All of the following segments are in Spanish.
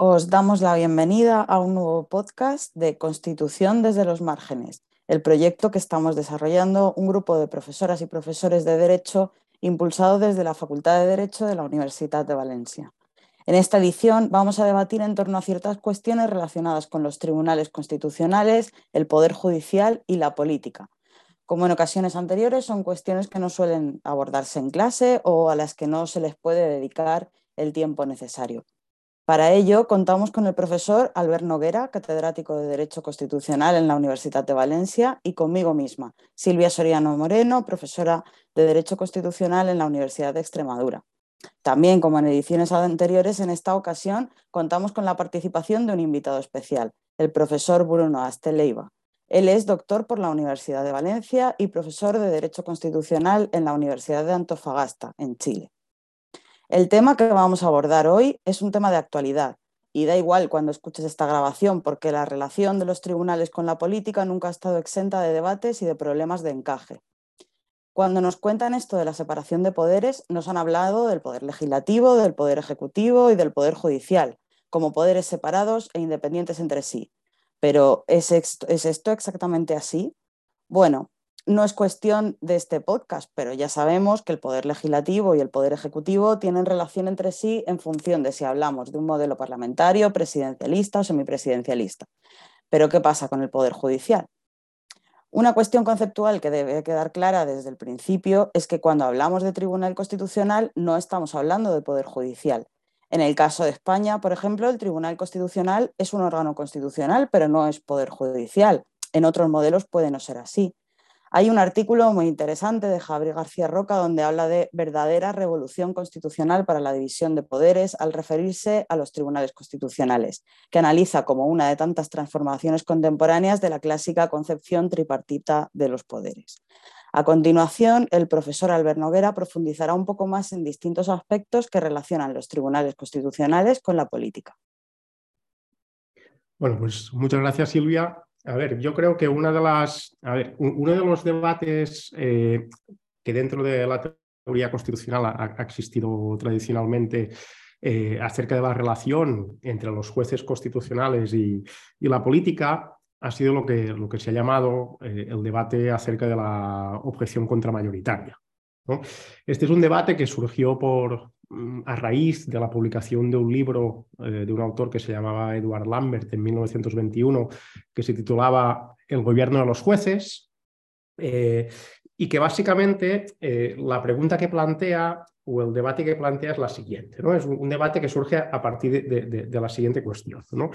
Os damos la bienvenida a un nuevo podcast de Constitución desde los márgenes, el proyecto que estamos desarrollando un grupo de profesoras y profesores de Derecho impulsado desde la Facultad de Derecho de la Universidad de Valencia. En esta edición vamos a debatir en torno a ciertas cuestiones relacionadas con los tribunales constitucionales, el poder judicial y la política. Como en ocasiones anteriores, son cuestiones que no suelen abordarse en clase o a las que no se les puede dedicar el tiempo necesario. Para ello, contamos con el profesor Albert Noguera, catedrático de Derecho Constitucional en la Universidad de Valencia, y conmigo misma, Silvia Soriano Moreno, profesora de Derecho Constitucional en la Universidad de Extremadura. También, como en ediciones anteriores, en esta ocasión contamos con la participación de un invitado especial, el profesor Bruno Asteleiva. Él es doctor por la Universidad de Valencia y profesor de Derecho Constitucional en la Universidad de Antofagasta, en Chile. El tema que vamos a abordar hoy es un tema de actualidad y da igual cuando escuches esta grabación porque la relación de los tribunales con la política nunca ha estado exenta de debates y de problemas de encaje. Cuando nos cuentan esto de la separación de poderes, nos han hablado del poder legislativo, del poder ejecutivo y del poder judicial, como poderes separados e independientes entre sí. Pero ¿es esto, ¿es esto exactamente así? Bueno, no es cuestión de este podcast, pero ya sabemos que el poder legislativo y el poder ejecutivo tienen relación entre sí en función de si hablamos de un modelo parlamentario, presidencialista o semipresidencialista. Pero ¿qué pasa con el poder judicial? Una cuestión conceptual que debe quedar clara desde el principio es que cuando hablamos de Tribunal Constitucional no estamos hablando de poder judicial. En el caso de España, por ejemplo, el Tribunal Constitucional es un órgano constitucional, pero no es poder judicial. En otros modelos puede no ser así. Hay un artículo muy interesante de Javier García Roca donde habla de verdadera revolución constitucional para la división de poderes al referirse a los tribunales constitucionales, que analiza como una de tantas transformaciones contemporáneas de la clásica concepción tripartita de los poderes. A continuación, el profesor Albert Noguera profundizará un poco más en distintos aspectos que relacionan los tribunales constitucionales con la política. Bueno, pues muchas gracias Silvia. A ver, yo creo que una de las, a ver, uno de los debates eh, que dentro de la teoría constitucional ha, existido tradicionalmente eh, acerca de la relación entre los jueces constitucionales y, la política ha sido lo que, lo que se ha llamado eh, el debate acerca de la objeción contramayoritaria. Este es un debate que surgió por, a raíz de la publicación de un libro eh, de un autor que se llamaba Edward Lambert en 1921, que se titulaba El gobierno de los jueces, eh, y que básicamente eh, la pregunta que plantea o el debate que plantea es la siguiente. ¿no? Es un, debate que surge a partir de, la siguiente cuestión. ¿no?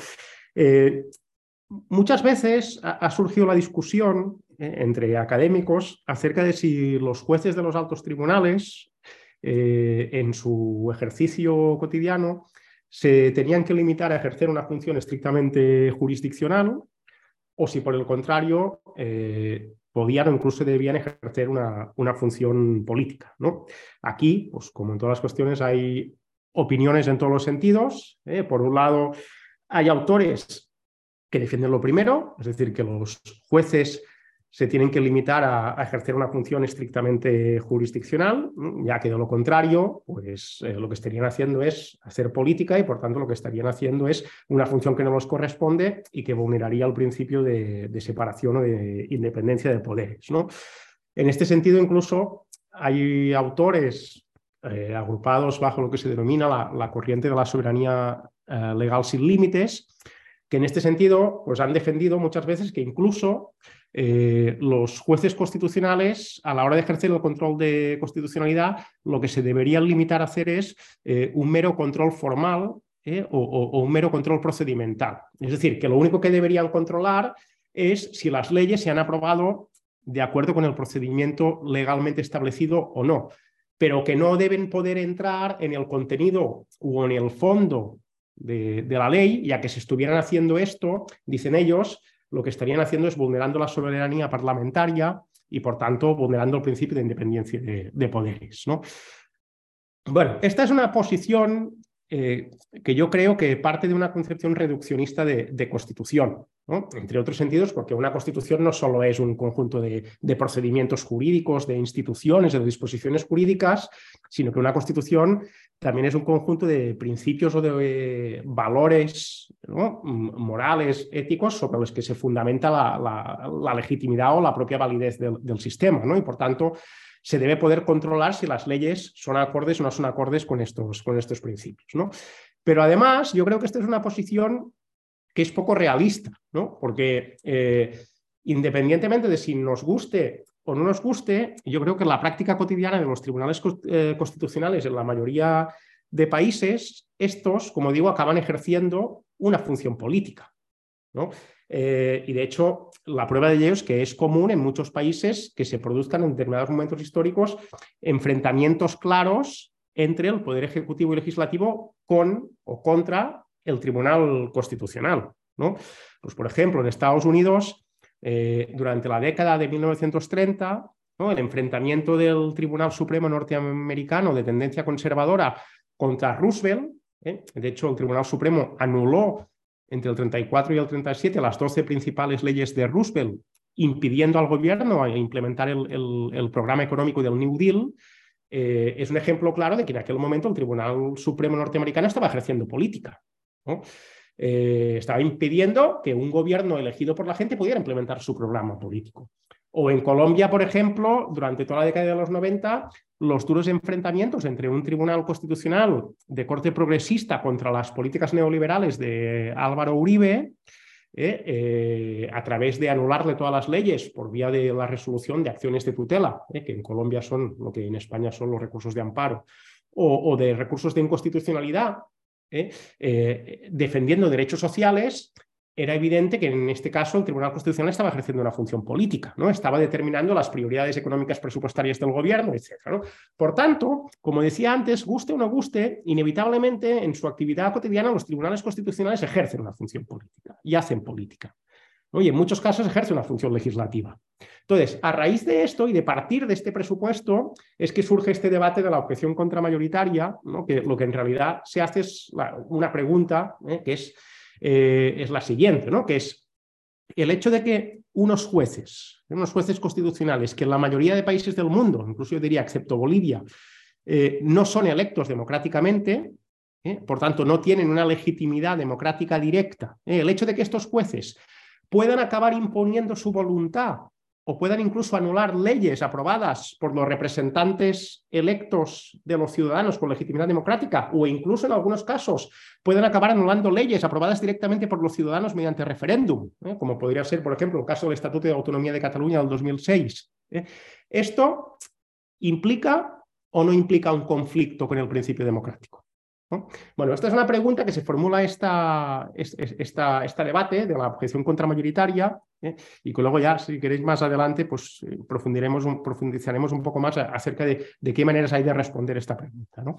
muchas veces ha, surgido la discusión entre académicos acerca de si los jueces de los altos tribunales eh, en su ejercicio cotidiano se tenían que limitar a ejercer una función estrictamente jurisdiccional o si por el contrario eh, podían o incluso debían ejercer una, función política. ¿no? Aquí, pues como en todas las cuestiones, hay opiniones en todos los sentidos. Por un lado, hay autores que defienden lo primero, es decir, que los jueces se tienen que limitar a, ejercer una función estrictamente jurisdiccional, ya que de lo contrario, pues eh, lo que estarían haciendo es hacer política y por tanto lo que estarían haciendo es una función que no les corresponde y que vulneraría el principio de, separación o de independencia de poderes. ¿no? En este sentido, incluso hay autores eh, agrupados bajo lo que se denomina la, corriente de la soberanía eh, legal sin límites, que en este sentido pues han defendido muchas veces que incluso eh, los jueces constitucionales, a la hora de ejercer el control de constitucionalidad, lo que se deberían limitar a hacer es eh, un mero control formal eh, o, un mero control procedimental. Es decir, que lo único que deberían controlar es si las leyes se han aprobado de acuerdo con el procedimiento legalmente establecido o no, pero que no deben poder entrar en el contenido o en el fondo de, de la ley, ya que si estuvieran haciendo esto, dicen ellos, lo que estarían haciendo es vulnerando la soberanía parlamentaria y, por tanto, vulnerando el principio de independencia de, poderes. ¿no? Bueno, esta es una posición eh, que yo creo que parte de una concepción reduccionista de, constitución, entre otros sentidos, porque una constitución no solo es un conjunto de, procedimientos jurídicos, de instituciones, de disposiciones jurídicas, sino que una constitución también es un conjunto de principios o de valores morales, éticos, sobre los que se fundamenta la, legitimidad o la propia validez del, del sistema. ¿no? Y por tanto, se debe poder controlar si las leyes son acordes o no son acordes con estos, con estos principios. ¿no? Pero además, yo creo que esta es una posición que es poco realista, ¿no? porque eh, independientemente de si nos guste o no nos guste, yo creo que la práctica cotidiana de los tribunales eh, constitucionales en la mayoría de países, estos, como digo, acaban ejerciendo una función política. ¿no? Eh, y de hecho, la prueba de ello es que es común en muchos países que se produzcan en determinados momentos históricos enfrentamientos claros entre el Poder Ejecutivo y Legislativo con o contra el Tribunal Constitucional. ¿no? Pues, por ejemplo, en Estados Unidos, eh, durante la década de 1930, el enfrentamiento del Tribunal Supremo norteamericano de tendencia conservadora contra Roosevelt, ¿eh? de hecho, el Tribunal Supremo anuló entre el 34 y el 37 las 12 principales leyes de Roosevelt, impidiendo al gobierno implementar el, programa económico del New Deal, eh, es un ejemplo claro de que en aquel momento el Tribunal Supremo norteamericano estaba ejerciendo política. Eh, estaba impidiendo que un gobierno elegido por la gente pudiera implementar su programa político. O en Colombia, por ejemplo, durante toda la década de los 90, los duros enfrentamientos entre un tribunal constitucional de corte progresista contra las políticas neoliberales de Álvaro Uribe, eh, eh, a través de anularle todas las leyes por vía de la resolución de acciones de tutela, eh, que en Colombia son lo que en España son los recursos de amparo, o de recursos de inconstitucionalidad, defendiendo derechos sociales era evidente que en este caso el Tribunal Constitucional estaba ejerciendo una función política, ¿no? Estaba determinando las prioridades económicas presupuestarias del gobierno, etc. Por tanto, como decía antes, guste o no guste, inevitablemente en su actividad cotidiana los tribunales constitucionales ejercen una función política y hacen política. Y en muchos casos ejercen una función legislativa. Entonces, a raíz de esto y de partir de este presupuesto, es que surge este debate de la objeción contramayoritaria, ¿no? que lo que en realidad se hace es una pregunta, ¿eh? que es eh, es la siguiente, ¿no? que es el hecho de que unos jueces, unos jueces constitucionales, que en la mayoría de países del mundo, incluso yo diría excepto Bolivia, eh, no son electos democráticamente, ¿eh? por tanto no tienen una legitimidad democrática directa, el hecho de que estos jueces puedan acabar imponiendo su voluntad o puedan incluso anular leyes aprobadas por los representantes electos de los ciudadanos con legitimidad democrática, o incluso en algunos casos pueden acabar anulando leyes aprobadas directamente por los ciudadanos mediante referéndum, ¿eh? como podría ser, por ejemplo, el caso del Estatuto de Autonomía de Cataluña del 2006. ¿eh? Esto implica o no implica un conflicto con el principio democrático. Bueno, esta es una pregunta que se formula esta, esta, esta debate de la objeción contramayoritaria ¿eh? y que luego ya, si queréis más adelante, pues eh, profundizaremos un poco más acerca de, de, qué maneras hay de responder esta pregunta. ¿no?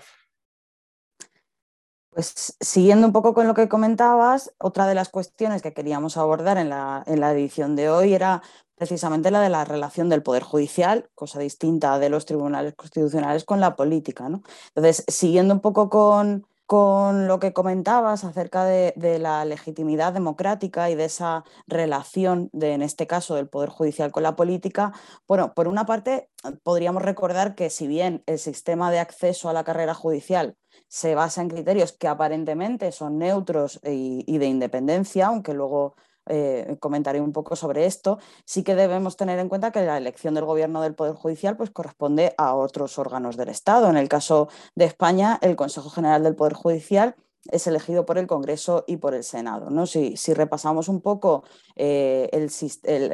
Pues siguiendo un poco con lo que comentabas, otra de las cuestiones que queríamos abordar en la, edición de hoy era precisamente la de la relación del Poder Judicial, cosa distinta de los tribunales constitucionales con la política. ¿no? Entonces, siguiendo un poco con, con lo que comentabas acerca de, la legitimidad democrática y de esa relación, de, en este caso, del Poder Judicial con la política, bueno, por una parte, podríamos recordar que si bien el sistema de acceso a la carrera judicial se basa en criterios que aparentemente son neutros y de independencia, aunque luego eh, comentaré un poco sobre esto, sí que debemos tener en cuenta que la elección del gobierno del Poder Judicial pues, corresponde a otros órganos del Estado. En el caso de España, el Consejo General del Poder Judicial es elegido por el Congreso y por el Senado. ¿no? Si, repasamos un poco eh,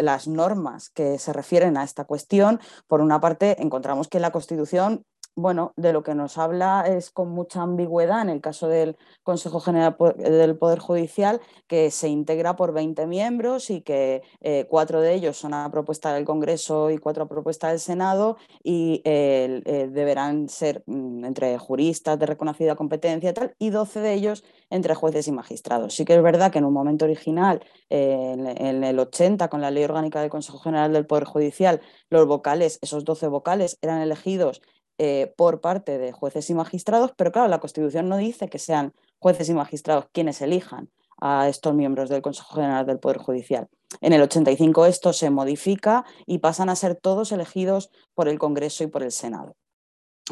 las normas que se refieren a esta cuestión, por una parte encontramos que la Constitución bueno, de lo que nos habla es con mucha ambigüedad en el caso del Consejo General del Poder Judicial, que se integra por 20 miembros y que eh, cuatro de ellos son a propuesta del Congreso y cuatro a propuesta del Senado y eh, deberán ser mm, entre juristas de reconocida competencia y tal, y 12 de ellos entre jueces y magistrados. Sí que es verdad que en un momento original, eh, en, en el 80, con la Ley Orgánica del Consejo General del Poder Judicial, los vocales, esos 12 vocales, eran elegidos eh, por parte de jueces y magistrados, pero claro, la Constitución no dice que sean jueces y magistrados quienes elijan a estos miembros del Consejo General del Poder Judicial. En el 85 esto se modifica y pasan a ser todos elegidos por el Congreso y por el Senado.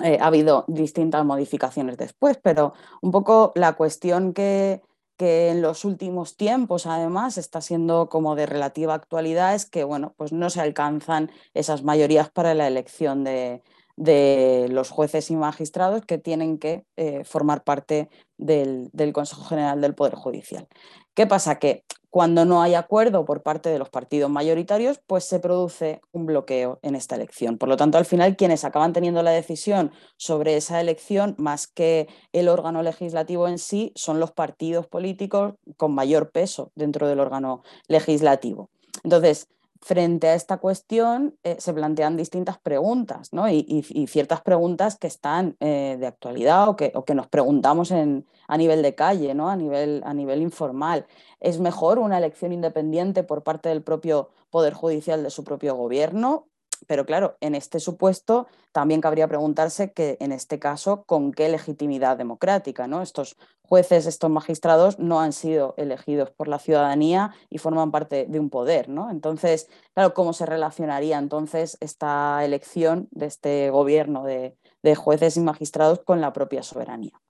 Eh, ha habido distintas modificaciones después, pero un poco la cuestión que, que en los últimos tiempos además está siendo como de relativa actualidad es que bueno, pues no se alcanzan esas mayorías para la elección de, de los jueces y magistrados que tienen que eh, formar parte del, Consejo General del Poder Judicial. ¿Qué pasa? Que cuando no hay acuerdo por parte de los partidos mayoritarios, pues se produce un bloqueo en esta elección. Por lo tanto, al final, quienes acaban teniendo la decisión sobre esa elección, más que el órgano legislativo en sí, son los partidos políticos con mayor peso dentro del órgano legislativo. Entonces, frente a esta cuestión eh, se plantean distintas preguntas y, ciertas preguntas que están eh, de actualidad o que, nos preguntamos a nivel de calle, ¿no? a, nivel, a nivel informal. ¿Es mejor una elección independiente por parte del propio Poder Judicial de su propio gobierno? Pero claro, en este supuesto también cabría preguntarse que en este caso, ¿con qué legitimidad democrática? ¿no? Estos jueces, estos magistrados no han sido elegidos por la ciudadanía y forman parte de un poder. ¿no? Entonces, claro, ¿cómo se relacionaría entonces esta elección de este gobierno de, de jueces y magistrados con la propia soberanía?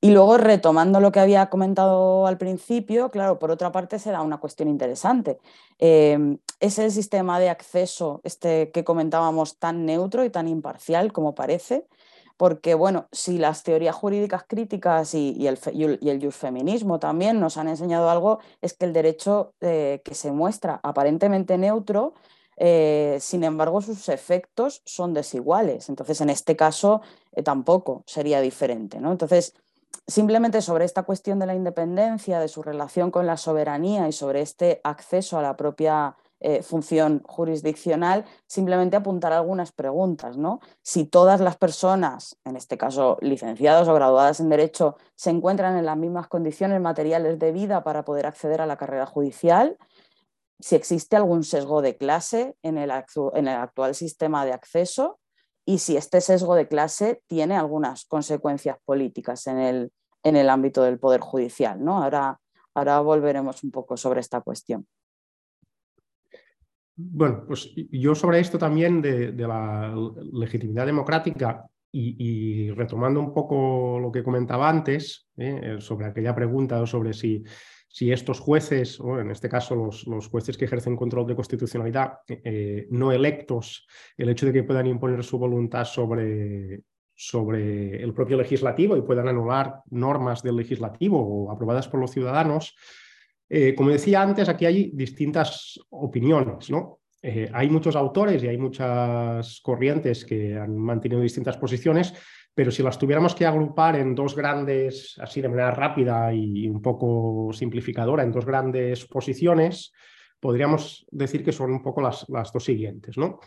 Y luego, retomando lo que había comentado al principio, claro, por otra parte se da una cuestión interesante. Em, ¿Es el sistema de acceso este que comentábamos tan neutro y tan imparcial como parece? Porque, bueno, si las teorías jurídicas críticas y, el, y feminismo también nos han enseñado algo, es que el derecho eh, que se muestra aparentemente neutro eh, sin embargo, sus efectos son desiguales. Entonces, en este caso, eh, tampoco sería diferente. ¿no? Entonces, simplemente sobre esta cuestión de la independencia, de su relación con la soberanía y sobre este acceso a la propia eh, función jurisdiccional, simplemente apuntar algunas preguntas. ¿no? Si todas las personas, en este caso licenciados o graduadas en Derecho, se encuentran en las mismas condiciones materiales de vida para poder acceder a la carrera judicial, si existe algún sesgo de clase en el, actual sistema de acceso y si este sesgo de clase tiene algunas consecuencias políticas en el, en el ámbito del Poder Judicial. ¿no? Ahora, ahora volveremos un poco sobre esta cuestión. Bueno, pues yo sobre esto también de, la legitimidad democrática y, retomando un poco lo que comentaba antes, ¿eh? sobre aquella pregunta sobre si si estos jueces, o en este caso los, jueces que ejercen control de constitucionalidad eh, no electos, el hecho de que puedan imponer su voluntad sobre, sobre el propio legislativo y puedan anular normas del legislativo o aprobadas por los ciudadanos, eh, como decía antes, aquí hay distintas opiniones, ¿no? Eh, hay muchos autores y hay muchas corrientes que han mantenido distintas posiciones, pero si las tuviéramos que agrupar en dos grandes, así de manera rápida y un poco simplificadora, en dos grandes posiciones, podríamos decir que son un poco las, las dos siguientes. ¿no?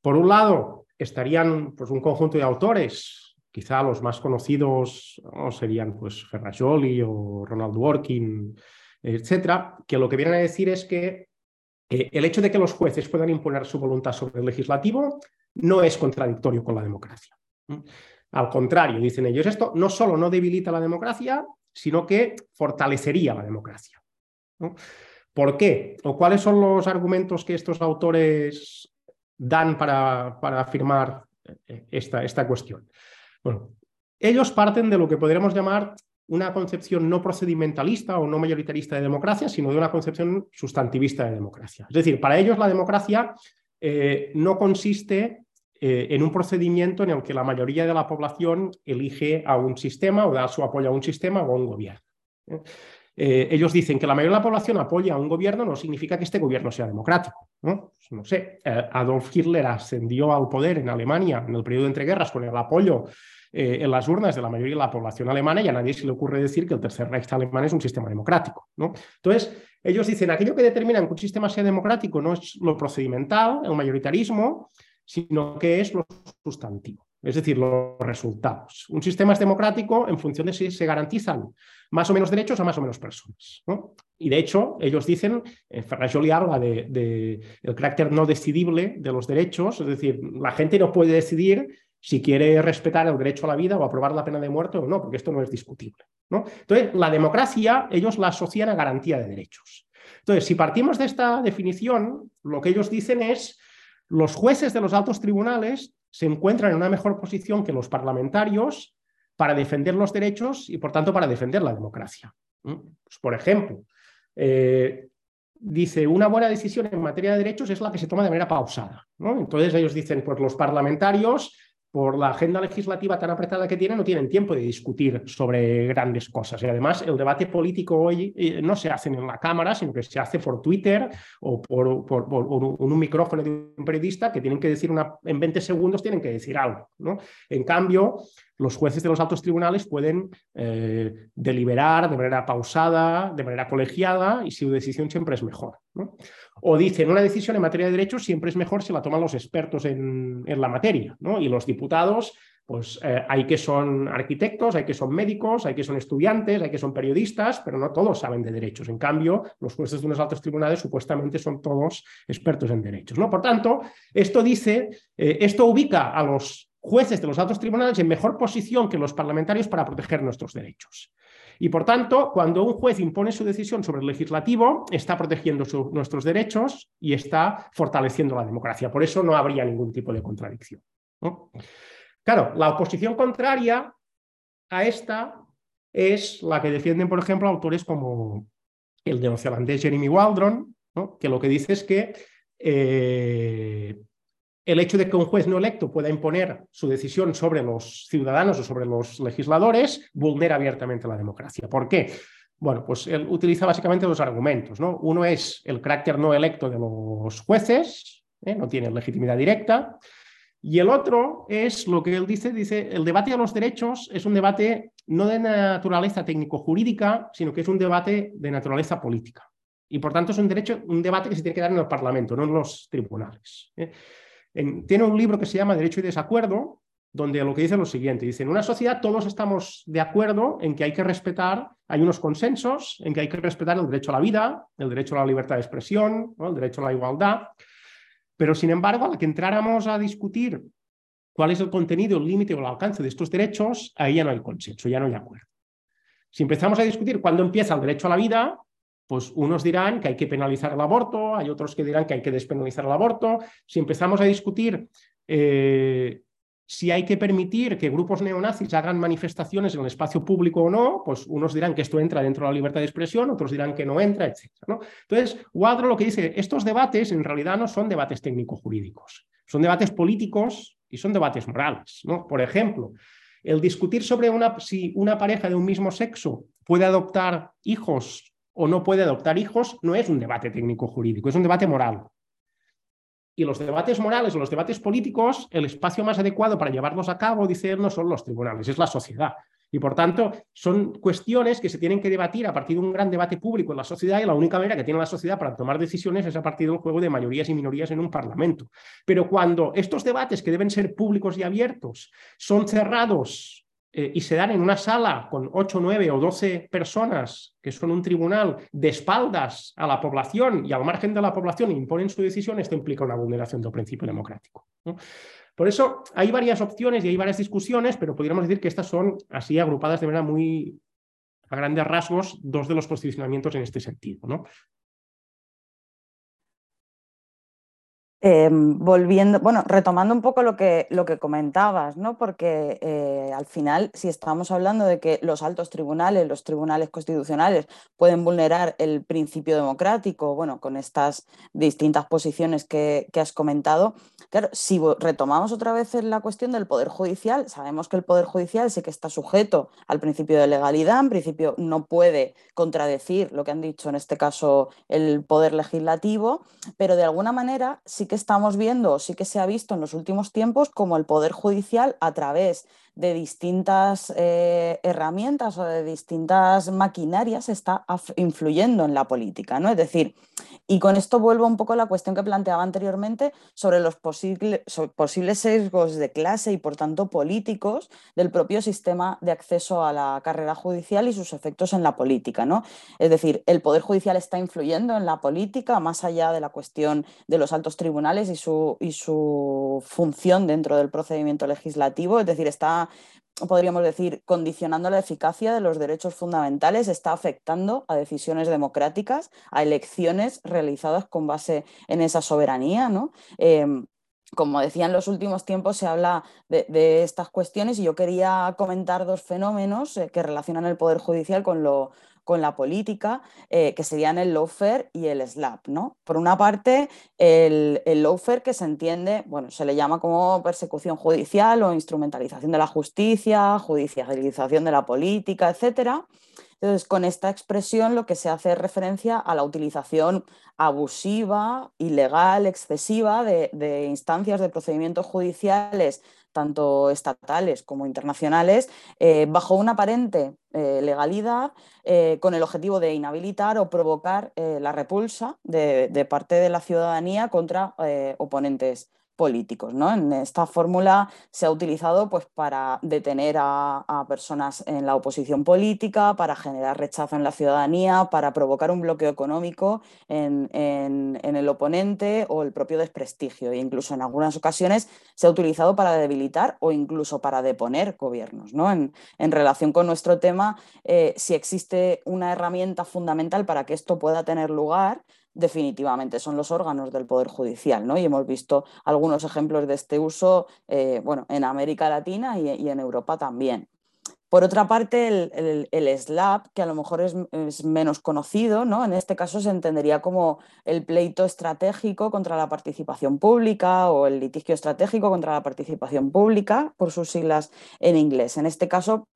Por un lado, estarían pues, un conjunto de autores, quizá los más conocidos serían pues, Ferrajoli o Ronald Dworkin, etcétera, que lo que vienen a decir es que eh, el hecho de que los jueces puedan imponer su voluntad sobre el legislativo no es contradictorio con la democracia. Al contrario, dicen ellos, esto no solo no debilita la democracia, sino que fortalecería la democracia. ¿Por qué? ¿O cuáles son los argumentos que estos autores dan para, para afirmar eh, esta, esta cuestión? Bueno, ellos parten de lo que podríamos llamar una concepción no procedimentalista o no mayoritarista de democracia, sino de una concepción sustantivista de democracia. Es decir, para ellos la democracia eh, no consiste eh, en un procedimiento en el que la mayoría de la población elige a un sistema o da su apoyo a un sistema o a un gobierno. ¿eh? Ellos dicen que la mayoría de la población apoya a un gobierno, no significa que este gobierno sea democrático. No, no sé, Adolf Hitler ascendió al poder en Alemania en el periodo de entreguerras con el apoyo en las urnas de la mayoría de la población alemana y a nadie se le ocurre decir que el Tercer Reich alemán es un sistema democrático. ¿no? Entonces, ellos dicen, aquello que determina que un sistema sea democrático no es lo procedimental, el mayoritarismo, sino que es lo sustantivo, es decir, los resultados. Un sistema es democrático en función de si se garantizan más o menos derechos a más o menos personas. Y de hecho, ellos dicen, eh, Ferrajoli habla del de, el carácter no decidible de los derechos, es decir, la gente no puede decidir si quiere respetar el derecho a la vida o aprobar la pena de muerte o no, porque esto no es discutible. ¿no? Entonces, la democracia ellos la asocian a garantía de derechos. Entonces, si partimos de esta definición, lo que ellos dicen es los jueces de los altos tribunales se encuentran en una mejor posición que los parlamentarios para defender los derechos y, por tanto, para defender la democracia. Pues, por ejemplo, eh, dice, una buena decisión en materia de derechos es la que se toma de manera pausada. Entonces ellos dicen, pues los parlamentarios por la agenda legislativa tan apretada que tienen, no tienen tiempo de discutir sobre grandes cosas. Y además, el debate político hoy eh, no se hace en la Cámara, sino que se hace por Twitter o por, un micrófono de un periodista que tienen que decir en 20 segundos, tienen que decir algo. En cambio, los jueces de los altos tribunales pueden eh, deliberar de manera pausada, de manera colegiada, y su decisión siempre es mejor. O dicen, una decisión en materia de derechos siempre es mejor si la toman los expertos en, la materia, y los diputados, pues eh, hay que son arquitectos, hay que son médicos, hay que son estudiantes, hay que son periodistas, pero no todos saben de derechos. En cambio, los jueces de unos altos tribunales supuestamente son todos expertos en derechos. ¿no? Por tanto, esto dice, eh, esto ubica a los jueces de los altos tribunales en mejor posición que los parlamentarios para proteger nuestros derechos. Y por tanto, cuando un juez impone su decisión sobre el legislativo, está protegiendo nuestros derechos y está fortaleciendo la democracia. Por eso no habría ningún tipo de contradicción. Claro, la oposición contraria a esta es la que defienden, por ejemplo, autores como el neozelandés Jeremy Waldron, que lo que dice es que eh, el hecho de que un juez no electo pueda imponer su decisión sobre los ciudadanos o sobre los legisladores vulnera abiertamente la democracia. ¿Por qué? Bueno, pues él utiliza básicamente dos argumentos. ¿no? Uno es el carácter no electo de los jueces, ¿eh? no tienen legitimidad directa. Y el otro es lo que él dice, dice, el debate de los derechos es un debate no de naturaleza técnico-jurídica, sino que es un debate de naturaleza política. Y por tanto es un, derecho, un debate que se tiene que dar en el Parlamento, no en los tribunales. ¿eh? Tiene un libro que se llama Derecho y Desacuerdo, donde lo que dice es lo siguiente, dice, en una sociedad todos estamos de acuerdo en que hay que respetar, hay unos consensos en que hay que respetar el derecho a la vida, el derecho a la libertad de expresión, el derecho a la igualdad, pero sin embargo, a la que entráramos a discutir cuál es el contenido, el límite o el alcance de estos derechos, ahí ya no hay consenso, ya no hay acuerdo. Si empezamos a discutir cuándo empieza el derecho a la vida, pues unos dirán que hay que penalizar el aborto, hay otros que dirán que hay que despenalizar el aborto. Si empezamos a discutir eh, si hay que permitir que grupos neonazis hagan manifestaciones en el espacio público o no, pues unos dirán que esto entra dentro de la libertad de expresión, otros dirán que no entra, etc. Entonces, Wadro lo que dice, estos debates en realidad no son debates técnico-jurídicos, son debates políticos y son debates morales. Por ejemplo, el discutir sobre una, si una pareja de un mismo sexo puede adoptar hijos o no puede adoptar hijos no es un debate técnico-jurídico, es un debate moral. Y los debates morales o los debates políticos, el espacio más adecuado para llevarlos a cabo, dice él, no son los tribunales, es la sociedad. Y por tanto, son cuestiones que se tienen que debatir a partir de un gran debate público en la sociedad y la única manera que tiene la sociedad para tomar decisiones es a partir del juego de mayorías y minorías en un parlamento. Pero cuando estos debates que deben ser públicos y abiertos son cerrados eh, y se dan en una sala con 8, 9 o 12 personas que son un tribunal de espaldas a la población y al margen de la población imponen su decisión, esto implica una vulneración del principio democrático. Por eso hay varias opciones y hay varias discusiones, pero podríamos decir que estas son así agrupadas de manera muy a grandes rasgos dos de los posicionamientos en este sentido. ¿no? Em, volviendo, bueno, retomando un poco lo que, lo que comentabas, ¿no? Porque eh, al final, si estamos hablando de que los altos tribunales, los tribunales constitucionales, pueden vulnerar el principio democrático, bueno, con estas distintas posiciones que, que has comentado, claro, si retomamos otra vez la cuestión del Poder Judicial, sabemos que el Poder Judicial sí que está sujeto al principio de legalidad, en principio no puede contradecir lo que han dicho en este caso el Poder Legislativo, pero de alguna manera sí que estamos viendo, sí que se ha visto en los últimos tiempos como el Poder Judicial a través de distintas eh, herramientas o de distintas maquinarias está influyendo en la política, ¿no? Es decir, y con esto vuelvo un poco a la cuestión que planteaba anteriormente sobre los posibles sesgos de clase y por tanto políticos del propio sistema de acceso a la carrera judicial y sus efectos en la política, ¿no? Es decir, el Poder Judicial está influyendo en la política más allá de la cuestión de los altos tribunales y su, y su función dentro del procedimiento legislativo, es decir, está podríamos decir, condicionando la eficacia de los derechos fundamentales, está afectando a decisiones democráticas, a elecciones realizadas con base en esa soberanía, ¿no? Em, como decía, en los últimos tiempos se habla de, estas cuestiones y yo quería comentar dos fenómenos eh, que relacionan el Poder Judicial con lo, con la política, eh, que serían el lawfare y el slap. ¿no? Por una parte, el, el lawfare que se entiende, bueno, se le llama como persecución judicial o instrumentalización de la justicia, judicialización de la política, etc. Entonces, con esta expresión lo que se hace es referencia a la utilización abusiva, ilegal, excesiva de instancias de procedimientos judiciales tanto estatales como internacionales, eh, bajo una aparente eh, legalidad eh, con el objetivo de inhabilitar o provocar la repulsa de, de, parte de la ciudadanía contra oponentes políticos. ¿no? En esta fórmula se ha utilizado pues, para detener a, personas en la oposición política, para generar rechazo en la ciudadanía, para provocar un bloqueo económico en, el oponente o el propio desprestigio. E incluso en algunas ocasiones se ha utilizado para debilitar o incluso para deponer gobiernos. ¿no? En, relación con nuestro tema, eh, si existe una herramienta fundamental para que esto pueda tener lugar, definitivamente son los órganos del Poder Judicial, ¿no? Y hemos visto algunos ejemplos de este uso eh, bueno, en América Latina y, en Europa también. Por otra parte, el, SLAP, que a lo mejor es, menos conocido, ¿no? en este caso se entendería como el pleito estratégico contra la participación pública o el litigio estratégico contra la participación pública, por sus siglas en inglés. En este caso,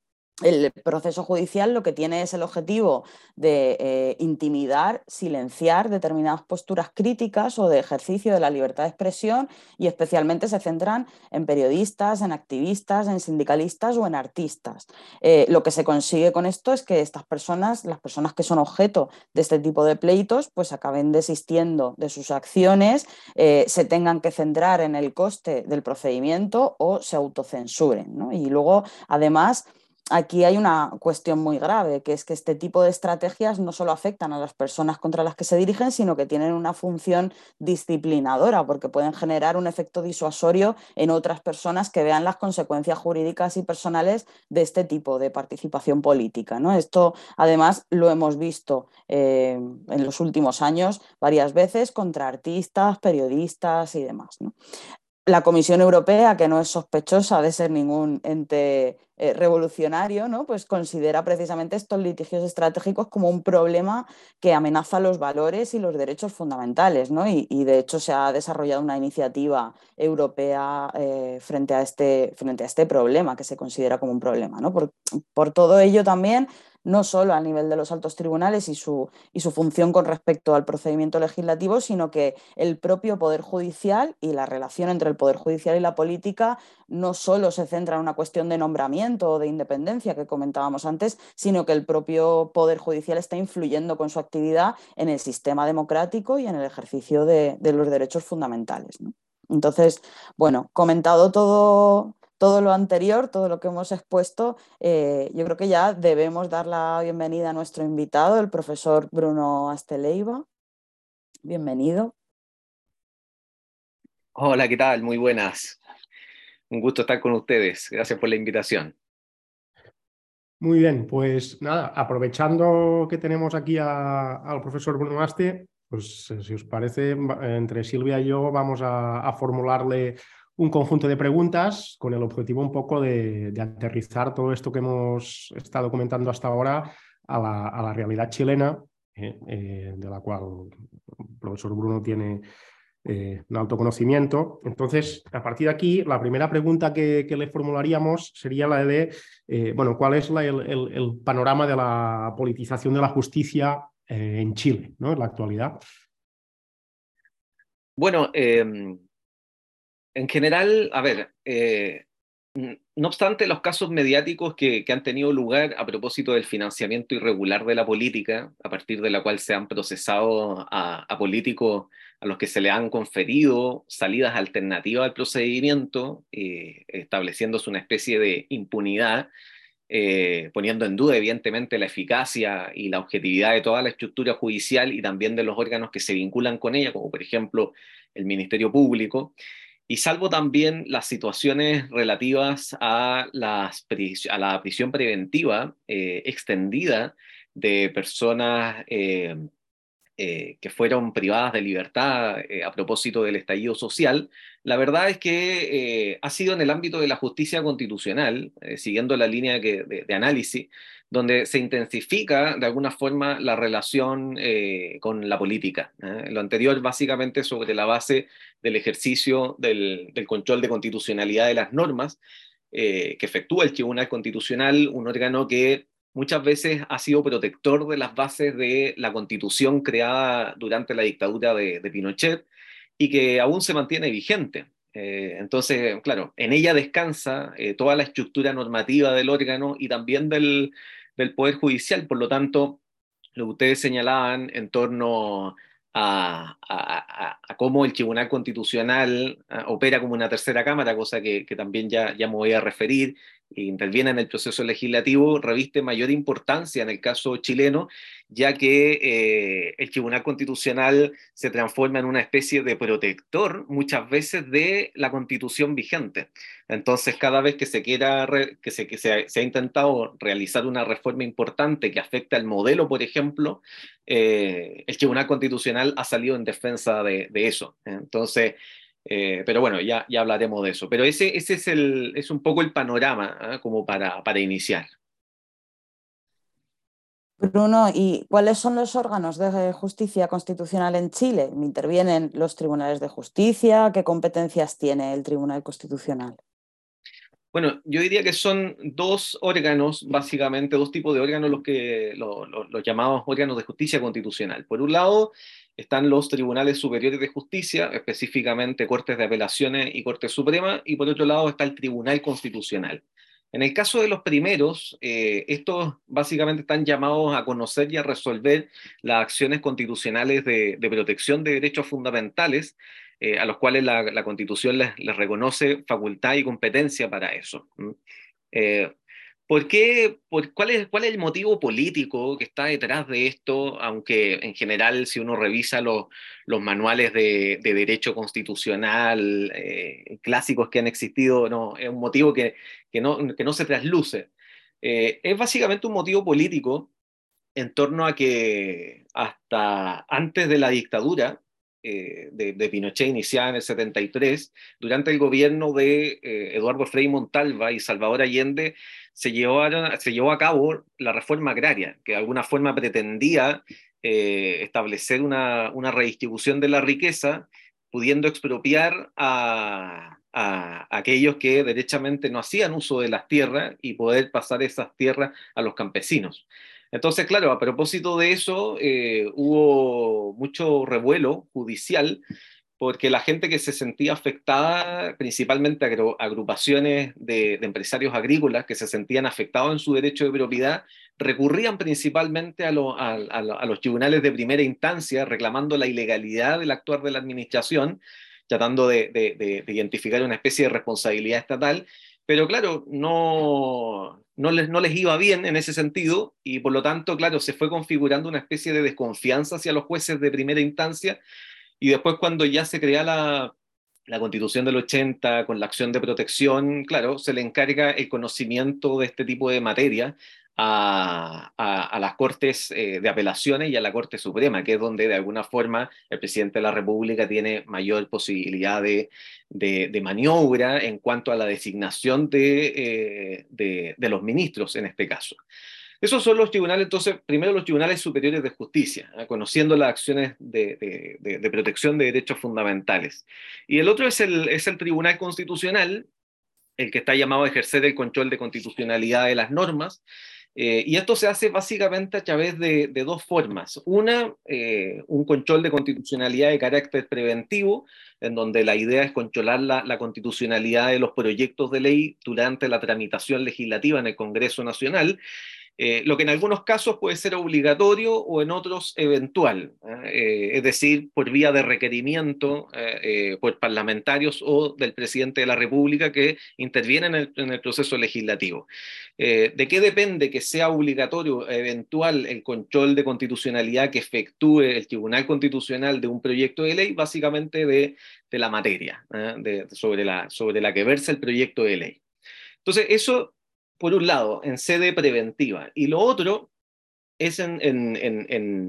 el proceso judicial lo que tiene es el objetivo de eh, intimidar, silenciar determinadas posturas críticas o de ejercicio de la libertad de expresión y especialmente se centran en periodistas, en activistas, en sindicalistas o en artistas. Eh, lo que se consigue con esto es que estas personas, las personas que son objeto de este tipo de pleitos, pues acaben desistiendo de sus acciones, eh, se tengan que centrar en el coste del procedimiento o se autocensuren. Y luego, además, aquí hay una cuestión muy grave, que es que este tipo de estrategias no solo afectan a las personas contra las que se dirigen, sino que tienen una función disciplinadora, porque pueden generar un efecto disuasorio en otras personas que vean las consecuencias jurídicas y personales de este tipo de participación política. ¿no? Esto, además, lo hemos visto eh, en los últimos años varias veces contra artistas, periodistas y demás. La Comisión Europea, que no es sospechosa de ser ningún ente eh, revolucionario, ¿no? pues considera precisamente estos litigios estratégicos como un problema que amenaza los valores y los derechos fundamentales. ¿no? Y, de hecho se ha desarrollado una iniciativa europea eh, frente, a este, frente a este problema, que se considera como un problema. ¿no? Por, por todo ello también no solo a nivel de los altos tribunales y su, y su función con respecto al procedimiento legislativo, sino que el propio Poder Judicial y la relación entre el Poder Judicial y la política no solo se centra en una cuestión de nombramiento o de independencia que comentábamos antes, sino que el propio Poder Judicial está influyendo con su actividad en el sistema democrático y en el ejercicio de, los derechos fundamentales. Entonces, bueno, comentado todo, todo lo anterior, todo lo que hemos expuesto, eh, yo creo que ya debemos dar la bienvenida a nuestro invitado, el profesor Bruno Asteleiva. Bienvenido. Hola, ¿qué tal? Muy buenas. Un gusto estar con ustedes. Gracias por la invitación. Muy bien, pues nada, aprovechando que tenemos aquí al profesor Bruno Aste, pues eh, si os parece, entre Silvia y yo vamos a formularle un conjunto de preguntas con el objetivo un poco de, aterrizar todo esto que hemos estado comentando hasta ahora a la, realidad chilena, eh, eh, de la cual el profesor Bruno tiene eh, un autoconocimiento. Entonces, a partir de aquí, la primera pregunta que, le formularíamos sería la de, bueno, ¿cuál es el, panorama de la politización de la justicia en Chile, ¿no? en la actualidad? Bueno, en general, a ver, eh, no obstante los casos mediáticos que, han tenido lugar a propósito del financiamiento irregular de la política, a partir de la cual se han procesado a, políticos a los que se le han conferido salidas alternativas al procedimiento, eh, estableciéndose una especie de impunidad, eh, poniendo en duda evidentemente la eficacia y la objetividad de toda la estructura judicial y también de los órganos que se vinculan con ella, como por ejemplo el Ministerio Público, y salvo también las situaciones relativas a, las, a la prisión preventiva eh, extendida de personas eh, eh, que fueron privadas de libertad eh, a propósito del estallido social, la verdad es que eh, ha sido en el ámbito de la justicia constitucional, siguiendo la línea de, análisis, donde se intensifica de alguna forma la relación con la política. Lo anterior básicamente sobre la base del ejercicio del, del control de constitucionalidad de las normas que efectúa el Tribunal Constitucional, un órgano que muchas veces ha sido protector de las bases de la constitución creada durante la dictadura de, Pinochet y que aún se mantiene vigente. Eh, entonces, claro, en ella descansa eh, toda la estructura normativa del órgano y también del, del Poder Judicial. Por lo tanto, lo que ustedes señalaban en torno a, cómo el Tribunal Constitucional ah, opera como una tercera cámara, cosa que, también ya, ya me voy a referir, interviene en el proceso legislativo, reviste mayor importancia en el caso chileno, ya que eh, el Tribunal Constitucional se transforma en una especie de protector muchas veces de la constitución vigente. Entonces, cada vez que se quiera, que, se, que se, ha, intentado realizar una reforma importante que afecta al modelo, por ejemplo, eh, el Tribunal Constitucional ha salido en defensa de, eso. Entonces, eh, pero bueno, ya, ya hablaremos de eso. Pero ese, ese es, el, es un poco el panorama ¿ah? como para, para iniciar. Bruno, ¿y cuáles son los órganos de justicia constitucional en Chile? ¿Intervienen los tribunales de justicia? ¿Qué competencias tiene el Tribunal Constitucional? Bueno, yo diría que son dos órganos, básicamente, dos tipos de órganos los que los, llamados órganos de justicia constitucional. Por un lado, están los tribunales superiores de justicia, específicamente Cortes de Apelaciones y Corte Suprema, y por otro lado está el Tribunal Constitucional. En el caso de los primeros, eh, estos básicamente están llamados a conocer y a resolver las acciones constitucionales de, protección de derechos fundamentales eh, a los cuales la, Constitución les, reconoce facultad y competencia para eso. Eh, ¿Por qué, por, cuál, es, ¿Cuál es el motivo político que está detrás de esto? Aunque en general, si uno revisa los, los manuales de, derecho constitucional eh, clásicos que han existido, no, es un motivo que, que, no, que no se trasluce. es básicamente un motivo político en torno a que hasta antes de la dictadura, eh, de, Pinochet iniciada en el 73, durante el gobierno de eh, Eduardo Frei Montalva y Salvador Allende, se llevó, a, se llevó a cabo la reforma agraria, que de alguna forma pretendía eh, establecer una, una, redistribución de la riqueza, pudiendo expropiar a, a, aquellos que derechamente no hacían uso de las tierras y poder pasar esas tierras a los campesinos. Entonces, claro, a propósito de eso, eh, hubo mucho revuelo judicial porque la gente que se sentía afectada, principalmente agrupaciones de, empresarios agrícolas que se sentían afectados en su derecho de propiedad, recurrían principalmente a, los tribunales de primera instancia reclamando la ilegalidad del actuar de la administración, tratando de identificar una especie de responsabilidad estatal, pero claro, no, no les, no les iba bien en ese sentido y por lo tanto, claro, se fue configurando una especie de desconfianza hacia los jueces de primera instancia y después cuando ya se crea la, la constitución del 80 con la acción de protección, claro, se le encarga el conocimiento de este tipo de materia a, las Cortes eh, de Apelaciones y a la Corte Suprema, que es donde de alguna forma el presidente de la República tiene mayor posibilidad de, de, maniobra en cuanto a la designación de, eh, de, los ministros en este caso. Esos son los tribunales, entonces, primero los tribunales superiores de justicia, conociendo las acciones de, de, protección de derechos fundamentales. Y el otro es el, es el Tribunal Constitucional, el que está llamado a ejercer el control de constitucionalidad de las normas, eh, y esto se hace básicamente a través de, dos formas. Una, eh, un control de constitucionalidad de carácter preventivo, en donde la idea es controlar la, constitucionalidad de los proyectos de ley durante la tramitación legislativa en el Congreso Nacional. Eh, lo que en algunos casos puede ser obligatorio o en otros eventual, ¿eh? es decir, por vía de requerimiento por parlamentarios o del presidente de la República que intervienen en el, proceso legislativo. ¿De qué depende que sea obligatorio eventual el control de constitucionalidad que efectúe el Tribunal Constitucional de un proyecto de ley? Básicamente de, la materia sobre, la, sobre la que versa el proyecto de ley. Entonces, eso por un lado, en sede preventiva, y lo otro es en,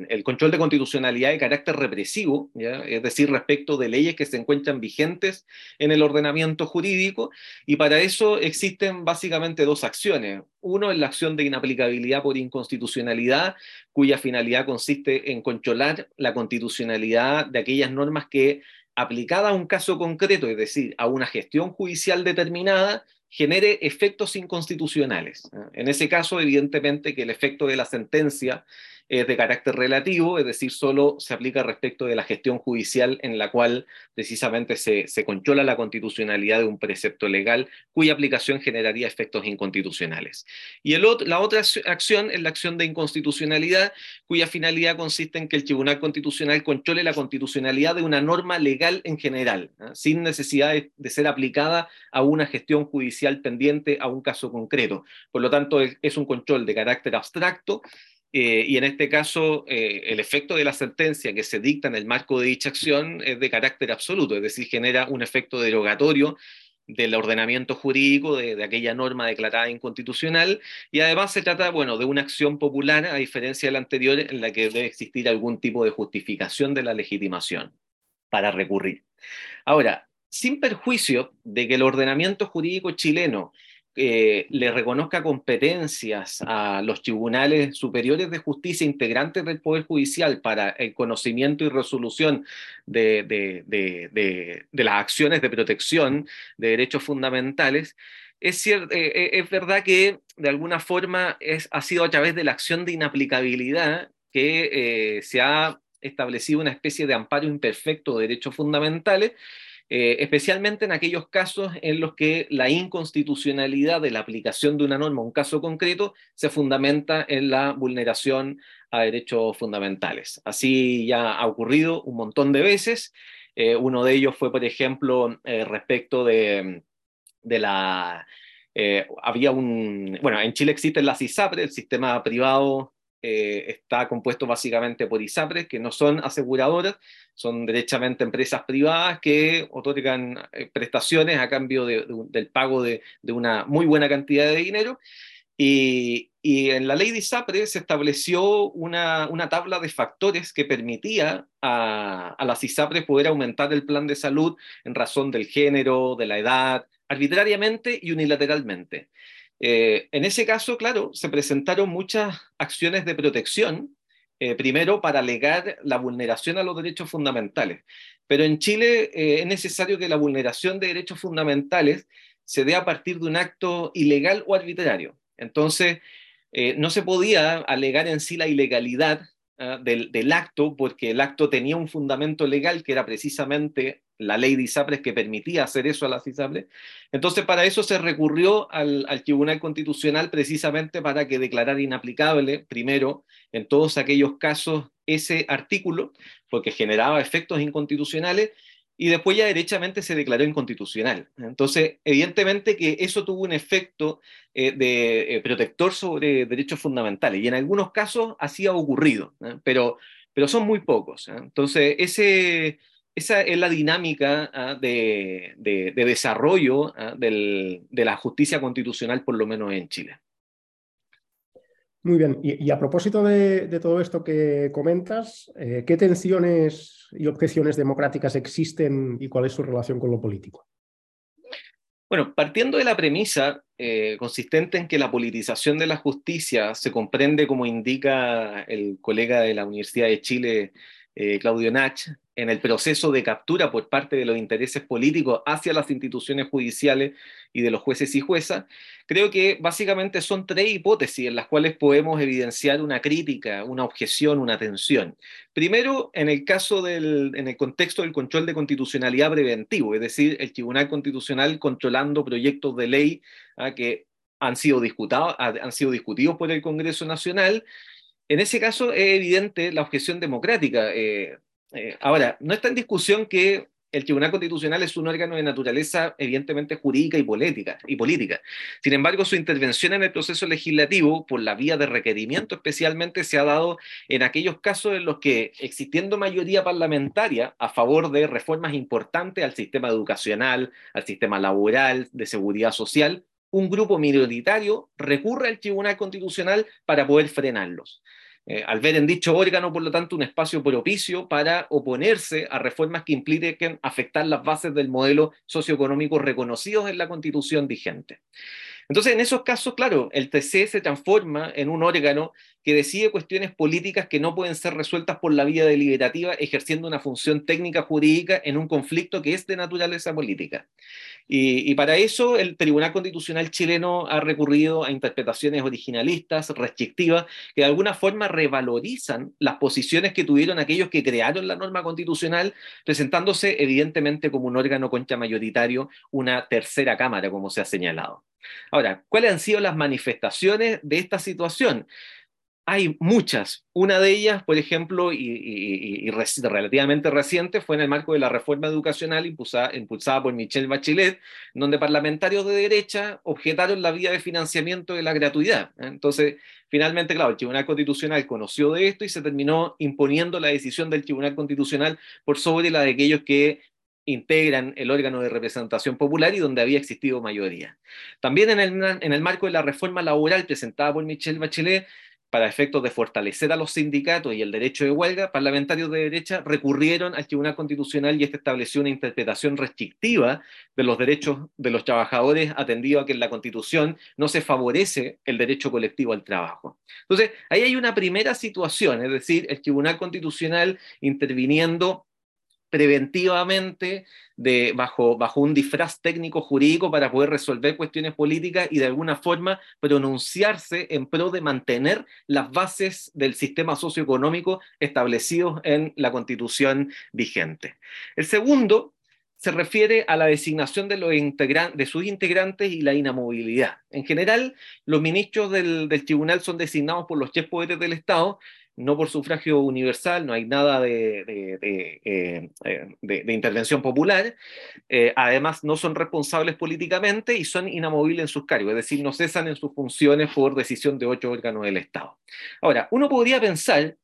el control de constitucionalidad de carácter represivo, es decir, respecto de leyes que se encuentran vigentes en el ordenamiento jurídico, y para eso existen básicamente dos acciones. Uno es la acción de inaplicabilidad por inconstitucionalidad, cuya finalidad consiste en controlar la constitucionalidad de aquellas normas que, aplicada a un caso concreto, es decir, a una gestión judicial determinada, genere efectos inconstitucionales. En ese caso, evidentemente que el efecto de la sentencia es de carácter relativo, es decir, solo se aplica respecto de la gestión judicial en la cual precisamente se, controla la constitucionalidad de un precepto legal cuya aplicación generaría efectos inconstitucionales. Y el la otra acción es la acción de inconstitucionalidad, cuya finalidad consiste en que el Tribunal Constitucional controle la constitucionalidad de una norma legal en general, sin necesidad de, ser aplicada a una gestión judicial pendiente a un caso concreto. Por lo tanto, es un control de carácter abstracto eh, y en este caso, eh, el efecto de la sentencia que se dicta en el marco de dicha acción es de carácter absoluto, es decir, genera un efecto derogatorio del ordenamiento jurídico de, aquella norma declarada inconstitucional y además se trata, bueno, de una acción popular a diferencia de la anterior en la que debe existir algún tipo de justificación de la legitimación para recurrir. Ahora, sin perjuicio de que el ordenamiento jurídico chileno eh, le reconozca competencias a los tribunales superiores de justicia integrantes del Poder Judicial para el conocimiento y resolución de, las acciones de protección de derechos fundamentales, es, eh, eh, es verdad que de alguna forma es, ha sido a través de la acción de inaplicabilidad que se ha establecido una especie de amparo imperfecto de derechos fundamentales eh, especialmente en aquellos casos en los que la inconstitucionalidad de la aplicación de una norma un caso concreto se fundamenta en la vulneración a derechos fundamentales. Así ya ha ocurrido un montón de veces. Eh, uno de ellos fue, por ejemplo, eh, respecto de, de la... había un... Bueno, en Chile existe la CISAPRE, el sistema privado eh, está compuesto básicamente por ISAPRES, que no son aseguradoras, son derechamente empresas privadas que otorgan eh, prestaciones a cambio del pago de, una muy buena cantidad de dinero. Y, en la ley de ISAPRE se estableció una, tabla de factores que permitía a, a las ISAPRES poder aumentar el plan de salud en razón del género, de la edad, arbitrariamente y unilateralmente. Eh, en ese caso, claro, se presentaron muchas acciones de protección, eh, primero para alegar la vulneración a los derechos fundamentales. Pero en Chile eh, es necesario que la vulneración de derechos fundamentales se dé a partir de un acto ilegal o arbitrario. Entonces, no se podía alegar en sí la ilegalidad ah, del, acto porque el acto tenía un fundamento legal que era precisamente la ley de ISAPRES que permitía hacer eso a las ISAPRES. Entonces, para eso se recurrió al, Tribunal Constitucional precisamente para que declarara inaplicable, primero, en todos aquellos casos, ese artículo, porque generaba efectos inconstitucionales, y después ya derechamente se declaró inconstitucional. Entonces, evidentemente que eso tuvo un efecto eh, de eh, protector sobre derechos fundamentales, y en algunos casos así ha ocurrido, ¿eh? pero, pero son muy pocos. Entonces, ese esa es la dinámica ah, de, desarrollo ah, de la justicia constitucional, por lo menos en Chile. Muy bien, y, a propósito de, todo esto que comentas, eh, ¿qué tensiones y objeciones democráticas existen y cuál es su relación con lo político? Bueno, partiendo de la premisa eh, consistente en que la politización de la justicia se comprende, como indica el colega de la Universidad de Chile, eh, Claudio Nach, en el proceso de captura por parte de los intereses políticos hacia las instituciones judiciales y de los jueces y juezas, creo que básicamente son tres hipótesis en las cuales podemos evidenciar una crítica, una objeción, una tensión. Primero, en el caso del, en el contexto del control de constitucionalidad preventivo, es decir, el Tribunal Constitucional controlando proyectos de ley ¿ah? que han sido, han sido discutidos por el Congreso Nacional. En ese caso es evidente la objeción democrática. ahora, no está en discusión que el Tribunal Constitucional es un órgano de naturaleza evidentemente jurídica y política, y política. Sin embargo, su intervención en el proceso legislativo, por la vía de requerimiento especialmente, se ha dado en aquellos casos en los que, existiendo mayoría parlamentaria a favor de reformas importantes al sistema educacional, al sistema laboral, de seguridad social, un grupo minoritario recurre al Tribunal Constitucional para poder frenarlos. Eh, al ver en dicho órgano, por lo tanto, un espacio propicio para oponerse a reformas que impliquen afectar las bases del modelo socioeconómico reconocidos en la constitución vigente. Entonces, en esos casos, claro, el TC se transforma en un órgano que decide cuestiones políticas que no pueden ser resueltas por la vía deliberativa, ejerciendo una función técnica jurídica en un conflicto que es de naturaleza política. Y, para eso el Tribunal Constitucional chileno ha recurrido a interpretaciones originalistas, restrictivas, que de alguna forma revalorizan las posiciones que tuvieron aquellos que crearon la norma constitucional, presentándose evidentemente como un órgano concha mayoritario, una tercera cámara, como se ha señalado. Ahora, ¿cuáles han sido las manifestaciones de esta situación? Hay muchas. Una de ellas, por ejemplo, y, relativamente reciente, fue en el marco de la reforma educacional impulsada, impulsada, por Michelle Bachelet, donde parlamentarios de derecha objetaron la vía de financiamiento de la gratuidad. Entonces, finalmente, claro, el Tribunal Constitucional conoció de esto y se terminó imponiendo la decisión del Tribunal Constitucional por sobre la de aquellos que integran el órgano de representación popular y donde había existido mayoría. También en el, en el marco de la reforma laboral presentada por Michelle Bachelet, para efectos de fortalecer a los sindicatos y el derecho de huelga, parlamentarios de derecha recurrieron al Tribunal Constitucional y este estableció una interpretación restrictiva de los derechos de los trabajadores, atendido a que en la Constitución no se favorece el derecho colectivo al trabajo. Entonces, ahí hay una primera situación, es decir, el Tribunal Constitucional interviniendo preventivamente de, bajo, bajo un disfraz técnico jurídico para poder resolver cuestiones políticas y de alguna forma pronunciarse en pro de mantener las bases del sistema socioeconómico establecidos en la constitución vigente. El segundo se refiere a la designación de, los de sus integrantes y la inamovilidad. En general, los ministros del, del tribunal son designados por los tres poderes del Estado, no por sufragio universal, no hay nada de, de, eh, intervención popular, eh, además no son responsables políticamente y son inamovibles en sus cargos, es decir, no cesan en sus funciones por decisión de ocho órganos del Estado. Ahora, uno podría pensar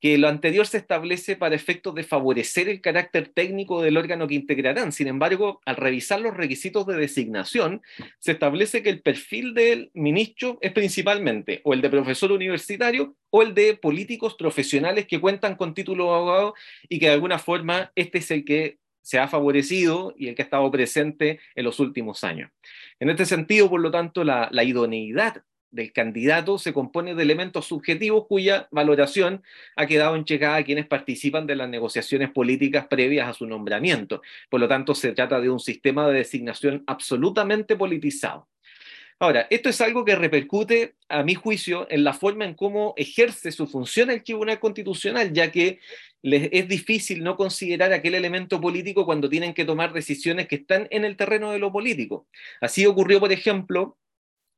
que lo anterior se establece para efectos de favorecer el carácter técnico del órgano que integrarán. Sin embargo, al revisar los requisitos de designación, se establece que el perfil del ministro es principalmente o el de profesor universitario o el de políticos profesionales que cuentan con título de abogado y que de alguna forma este es el que se ha favorecido y el que ha estado presente en los últimos años. En este sentido, por lo tanto, la, la idoneidad del candidato se compone de elementos subjetivos cuya valoración ha quedado enchecada a quienes participan de las negociaciones políticas previas a su nombramiento. Por lo tanto, se trata de un sistema de designación absolutamente politizado. Ahora, esto es algo que repercute, a mi juicio, en la forma en cómo ejerce su función el Tribunal Constitucional, ya que es difícil no considerar aquel elemento político cuando tienen que tomar decisiones que están en el terreno de lo político. Así ocurrió, por ejemplo,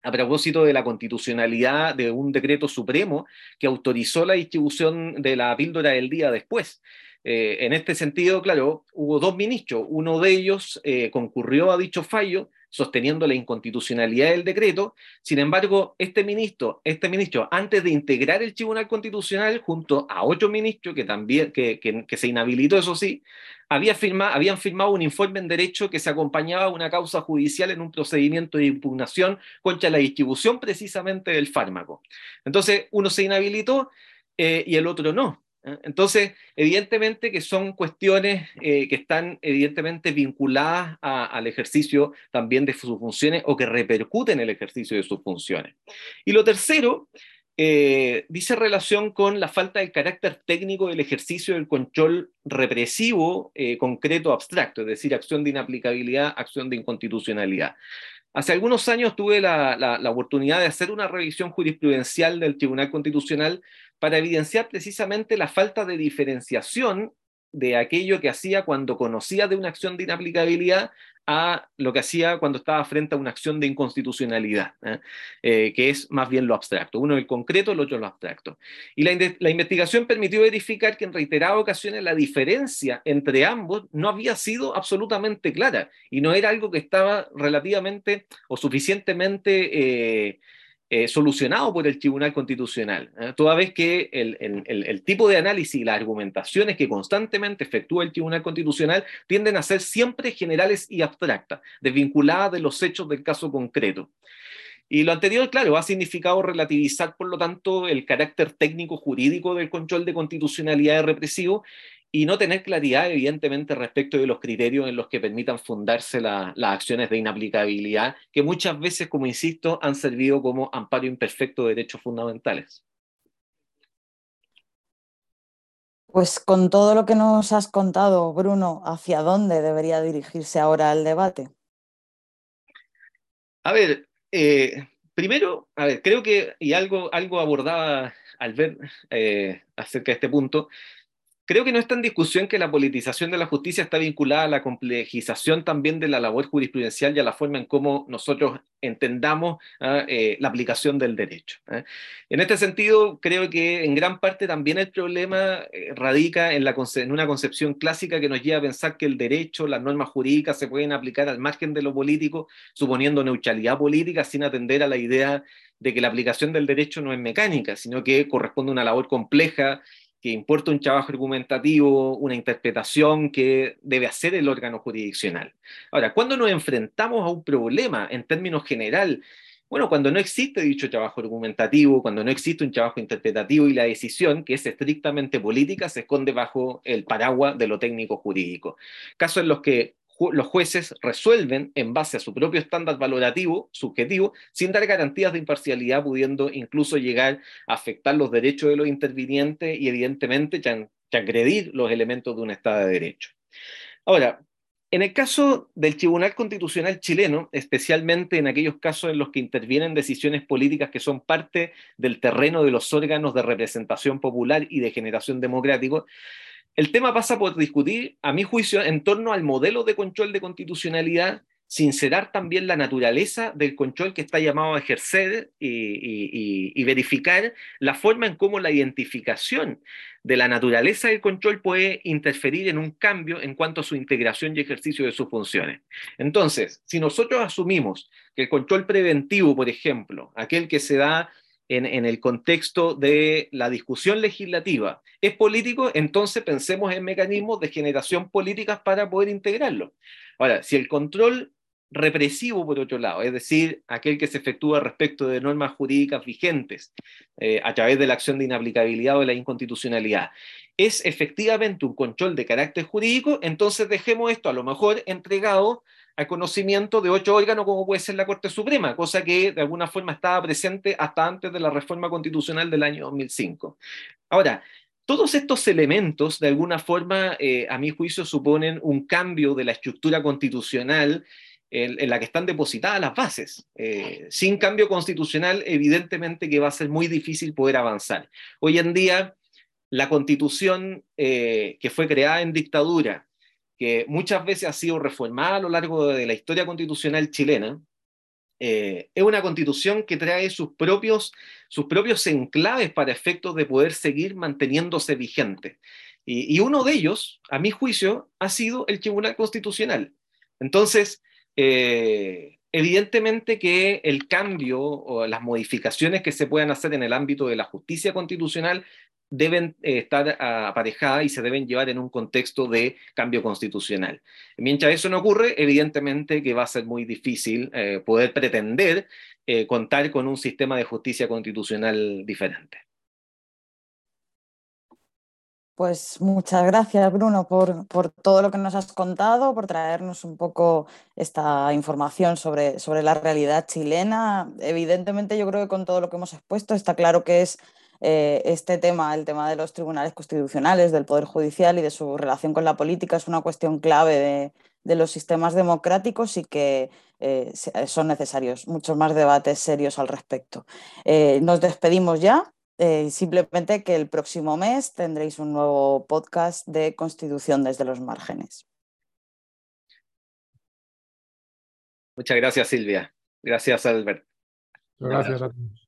a propósito de la constitucionalidad de un decreto supremo que autorizó la distribución de la píldora del día después. Eh, en este sentido, claro, hubo dos ministros. Uno de ellos eh, concurrió a dicho fallo, sosteniendo la inconstitucionalidad del decreto. Sin embargo, este ministro, este ministro, antes de integrar el Tribunal Constitucional, junto a otro ministro que también que, que, se inhabilitó, eso sí, había habían firmado un informe en derecho que se acompañaba a una causa judicial en un procedimiento de impugnación contra la distribución precisamente del fármaco. Entonces, uno se inhabilitó eh, y el otro no. ¿Eh? Entonces, evidentemente que son cuestiones eh, que están evidentemente vinculadas al ejercicio también de sus funciones o que repercuten en el ejercicio de sus funciones. Y lo tercero, eh, dice relación con la falta de carácter técnico del ejercicio del control represivo concreto abstracto, es decir, acción de inaplicabilidad, acción de inconstitucionalidad. Hace algunos años tuve la, oportunidad de hacer una revisión jurisprudencial del Tribunal Constitucional para evidenciar precisamente la falta de diferenciación de aquello que hacía cuando conocía de una acción de inaplicabilidad a lo que hacía cuando estaba frente a una acción de inconstitucionalidad, ¿eh? Eh, que es más bien lo abstracto. Uno el concreto, el otro lo abstracto. Y la, investigación permitió verificar que en reiteradas ocasiones la diferencia entre ambos no había sido absolutamente clara y no era algo que estaba relativamente o suficientemente... Eh, eh, solucionado por el Tribunal Constitucional, ¿eh? toda vez que el, el, el, tipo de análisis y las argumentaciones que constantemente efectúa el Tribunal Constitucional tienden a ser siempre generales y abstractas, desvinculadas de los hechos del caso concreto. Y lo anterior, claro, ha significado relativizar, por lo tanto, el carácter técnico jurídico del control de constitucionalidad represivo y no tener claridad, evidentemente, respecto de los criterios en los que permitan fundarse las acciones de inaplicabilidad, que muchas veces, como insisto, han servido como amparo imperfecto de derechos fundamentales. Pues con todo lo que nos has contado, Bruno, ¿hacia dónde debería dirigirse ahora el debate? A ver, eh, primero, a ver, creo que, y algo, algo abordaba al ver eh, acerca de este punto, Creo que no está en discusión que la politización de la justicia está vinculada a la complejización también de la labor jurisprudencial y a la forma en cómo nosotros entendamos ¿ah? eh, la aplicación del derecho. ¿ah? En este sentido, creo que en gran parte también el problema eh, radica en, en una concepción clásica que nos lleva a pensar que el derecho, las normas jurídicas se pueden aplicar al margen de lo político, suponiendo neutralidad política sin atender a la idea de que la aplicación del derecho no es mecánica, sino que corresponde a una labor compleja que importa un trabajo argumentativo, una interpretación que debe hacer el órgano jurisdiccional. Ahora, cuando nos enfrentamos a un problema en términos general, bueno, cuando no existe dicho trabajo argumentativo, cuando no existe un trabajo interpretativo y la decisión, que es estrictamente política, se esconde bajo el paraguas de lo técnico jurídico. Casos en los que los jueces resuelven en base a su propio estándar valorativo, subjetivo, sin dar garantías de imparcialidad, pudiendo incluso llegar a afectar los derechos de los intervinientes y evidentemente transgredir los elementos de un Estado de Derecho. Ahora, en el caso del Tribunal Constitucional chileno, especialmente en aquellos casos en los que intervienen decisiones políticas que son parte del terreno de los órganos de representación popular y de generación democrático, el tema pasa por discutir, a mi juicio, en torno al modelo de control de constitucionalidad, sincerar también la naturaleza del control que está llamado a ejercer y, verificar la forma en cómo la identificación de la naturaleza del control puede interferir en un cambio en cuanto a su integración y ejercicio de sus funciones. Entonces, si nosotros asumimos que el control preventivo, por ejemplo, aquel que se da en, el contexto de la discusión legislativa es político, entonces pensemos en mecanismos de generación políticas para poder integrarlo. Ahora, si el control represivo, por otro lado, es decir, aquel que se efectúa respecto de normas jurídicas vigentes eh, a través de la acción de inaplicabilidad o de la inconstitucionalidad, es efectivamente un control de carácter jurídico, entonces dejemos esto a lo mejor entregado al conocimiento de ocho órganos como puede ser la Corte Suprema, cosa que de alguna forma estaba presente hasta antes de la reforma constitucional del año 2005. Ahora, todos estos elementos, de alguna forma, eh, a mi juicio, suponen un cambio de la estructura constitucional en, la que están depositadas las bases. Eh, sin cambio constitucional, evidentemente que va a ser muy difícil poder avanzar. Hoy en día, la constitución eh, que fue creada en dictadura, que muchas veces ha sido reformada a lo largo de la historia constitucional chilena, eh, es una constitución que trae sus propios, sus propios enclaves para efectos de poder seguir manteniéndose vigente. Y, uno de ellos, a mi juicio, ha sido el Tribunal Constitucional. Entonces, eh, evidentemente que el cambio o las modificaciones que se puedan hacer en el ámbito de la justicia constitucional deben eh, estar aparejadas y se deben llevar en un contexto de cambio constitucional. Mientras eso no ocurre, evidentemente que va a ser muy difícil eh, poder pretender eh, contar con un sistema de justicia constitucional diferente. Pues muchas gracias, Bruno, por, por, todo lo que nos has contado, por traernos un poco esta información sobre, sobre la realidad chilena. Evidentemente, yo creo que con todo lo que hemos expuesto está claro que es eh, este tema, el tema de los tribunales constitucionales, del Poder Judicial y de su relación con la política, es una cuestión clave de, los sistemas democráticos y que eh, son necesarios muchos más debates serios al respecto. Eh, nos despedimos ya. Eh, simplemente que el próximo mes tendréis un nuevo podcast de Constitución desde los márgenes. Muchas gracias, Silvia. Gracias, Albert. Gracias a todos.